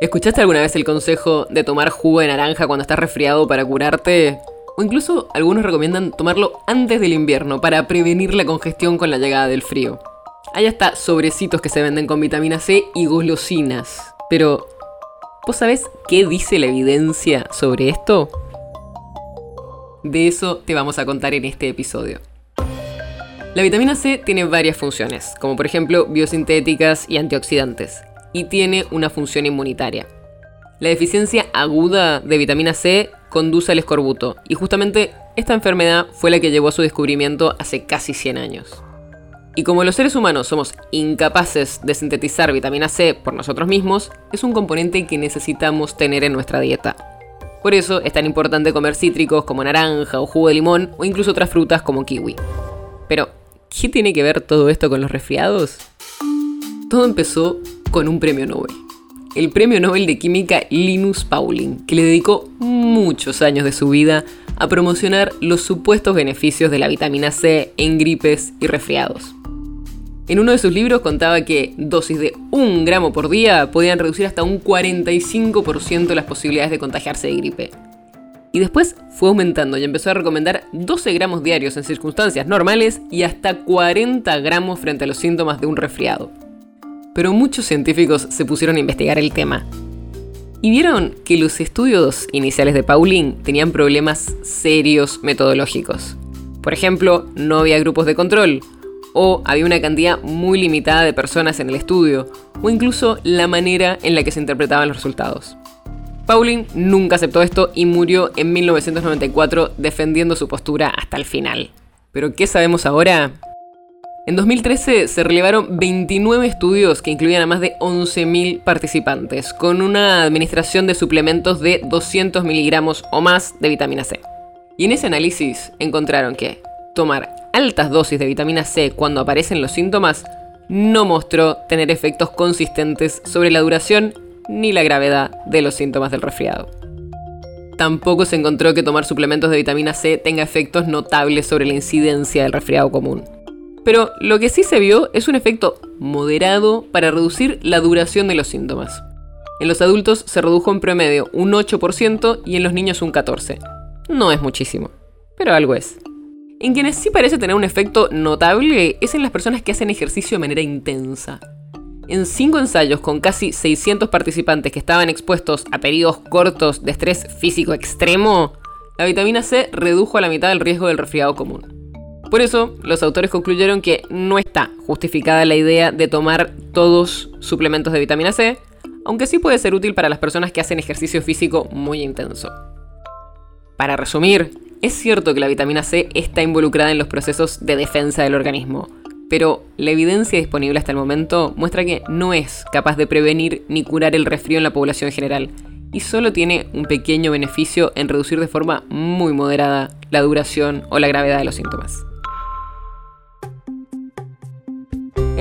¿Escuchaste alguna vez el consejo de tomar jugo de naranja cuando estás resfriado para curarte? O incluso algunos recomiendan tomarlo antes del invierno para prevenir la congestión con la llegada del frío. Hay hasta sobrecitos que se venden con vitamina C y golosinas. Pero, ¿vos sabés qué dice la evidencia sobre esto? De eso te vamos a contar en este episodio. La vitamina C tiene varias funciones, como por ejemplo biosintéticas y antioxidantes y tiene una función inmunitaria. La deficiencia aguda de vitamina C conduce al escorbuto y justamente esta enfermedad fue la que llevó a su descubrimiento hace casi 100 años. Y como los seres humanos somos incapaces de sintetizar vitamina C por nosotros mismos, es un componente que necesitamos tener en nuestra dieta. Por eso es tan importante comer cítricos como naranja o jugo de limón o incluso otras frutas como kiwi. Pero, ¿qué tiene que ver todo esto con los resfriados? Todo empezó con un premio Nobel. El premio Nobel de Química Linus Pauling, que le dedicó muchos años de su vida a promocionar los supuestos beneficios de la vitamina C en gripes y resfriados. En uno de sus libros contaba que dosis de un gramo por día podían reducir hasta un 45% las posibilidades de contagiarse de gripe. Y después fue aumentando y empezó a recomendar 12 gramos diarios en circunstancias normales y hasta 40 gramos frente a los síntomas de un resfriado pero muchos científicos se pusieron a investigar el tema. Y vieron que los estudios iniciales de Pauling tenían problemas serios metodológicos. Por ejemplo, no había grupos de control, o había una cantidad muy limitada de personas en el estudio, o incluso la manera en la que se interpretaban los resultados. Pauling nunca aceptó esto y murió en 1994 defendiendo su postura hasta el final. Pero ¿qué sabemos ahora? En 2013 se relevaron 29 estudios que incluían a más de 11.000 participantes, con una administración de suplementos de 200 miligramos o más de vitamina C. Y en ese análisis encontraron que tomar altas dosis de vitamina C cuando aparecen los síntomas no mostró tener efectos consistentes sobre la duración ni la gravedad de los síntomas del resfriado. Tampoco se encontró que tomar suplementos de vitamina C tenga efectos notables sobre la incidencia del resfriado común. Pero lo que sí se vio es un efecto moderado para reducir la duración de los síntomas. En los adultos se redujo en promedio un 8% y en los niños un 14%. No es muchísimo, pero algo es. En quienes sí parece tener un efecto notable es en las personas que hacen ejercicio de manera intensa. En cinco ensayos con casi 600 participantes que estaban expuestos a periodos cortos de estrés físico extremo, la vitamina C redujo a la mitad el riesgo del resfriado común. Por eso, los autores concluyeron que no está justificada la idea de tomar todos suplementos de vitamina C, aunque sí puede ser útil para las personas que hacen ejercicio físico muy intenso. Para resumir, es cierto que la vitamina C está involucrada en los procesos de defensa del organismo, pero la evidencia disponible hasta el momento muestra que no es capaz de prevenir ni curar el resfrío en la población general, y solo tiene un pequeño beneficio en reducir de forma muy moderada la duración o la gravedad de los síntomas.